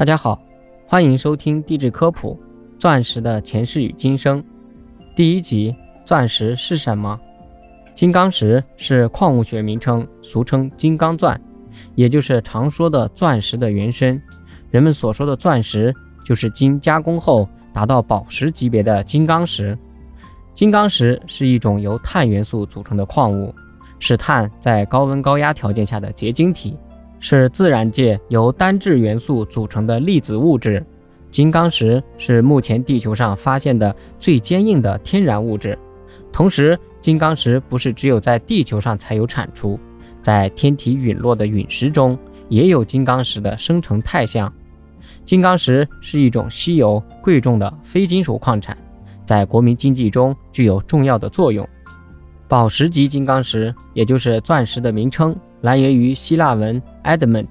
大家好，欢迎收听地质科普《钻石的前世与今生》第一集：钻石是什么？金刚石是矿物学名称，俗称金刚钻，也就是常说的钻石的原生。人们所说的钻石，就是经加工后达到宝石级别的金刚石。金刚石是一种由碳元素组成的矿物，是碳在高温高压条件下的结晶体。是自然界由单质元素组成的粒子物质，金刚石是目前地球上发现的最坚硬的天然物质。同时，金刚石不是只有在地球上才有产出，在天体陨落的陨石中也有金刚石的生成态象。金刚石是一种稀有贵重的非金属矿产，在国民经济中具有重要的作用。宝石级金刚石，也就是钻石的名称。来源于希腊文 adamant，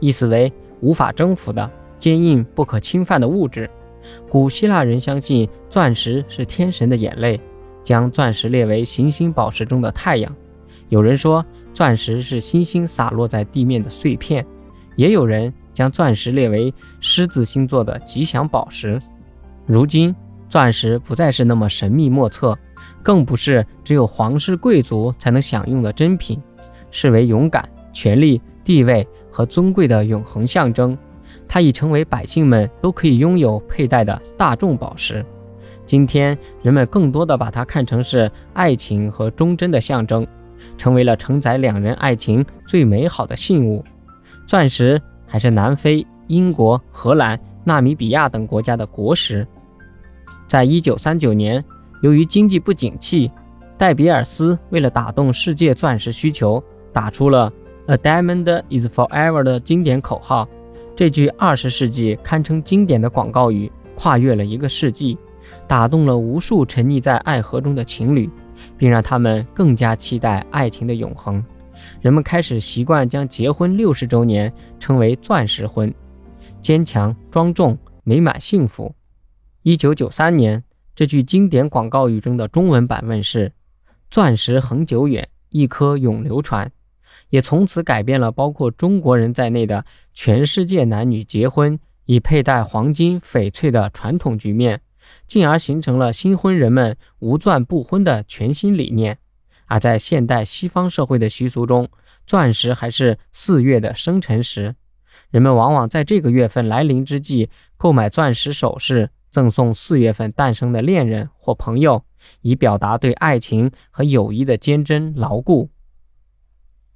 意思为无法征服的、坚硬不可侵犯的物质。古希腊人相信钻石是天神的眼泪，将钻石列为行星宝石中的太阳。有人说钻石是星星洒落在地面的碎片，也有人将钻石列为狮子星座的吉祥宝石。如今，钻石不再是那么神秘莫测，更不是只有皇室贵族才能享用的珍品。视为勇敢、权力、地位和尊贵的永恒象征，它已成为百姓们都可以拥有、佩戴的大众宝石。今天，人们更多的把它看成是爱情和忠贞的象征，成为了承载两人爱情最美好的信物。钻石还是南非、英国、荷兰、纳米比亚等国家的国石。在一九三九年，由于经济不景气，戴比尔斯为了打动世界钻石需求。打出了 "A diamond is forever" 的经典口号，这句二十世纪堪称经典的广告语，跨越了一个世纪，打动了无数沉溺在爱河中的情侣，并让他们更加期待爱情的永恒。人们开始习惯将结婚六十周年称为“钻石婚”，坚强、庄重、美满、幸福。一九九三年，这句经典广告语中的中文版问世：“钻石恒久远，一颗永流传。”也从此改变了包括中国人在内的全世界男女结婚以佩戴黄金、翡翠的传统局面，进而形成了新婚人们无钻不婚的全新理念。而在现代西方社会的习俗中，钻石还是四月的生辰石，人们往往在这个月份来临之际购买钻石首饰，赠送四月份诞生的恋人或朋友，以表达对爱情和友谊的坚贞牢固。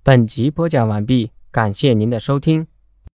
本集播讲完毕，感谢您的收听。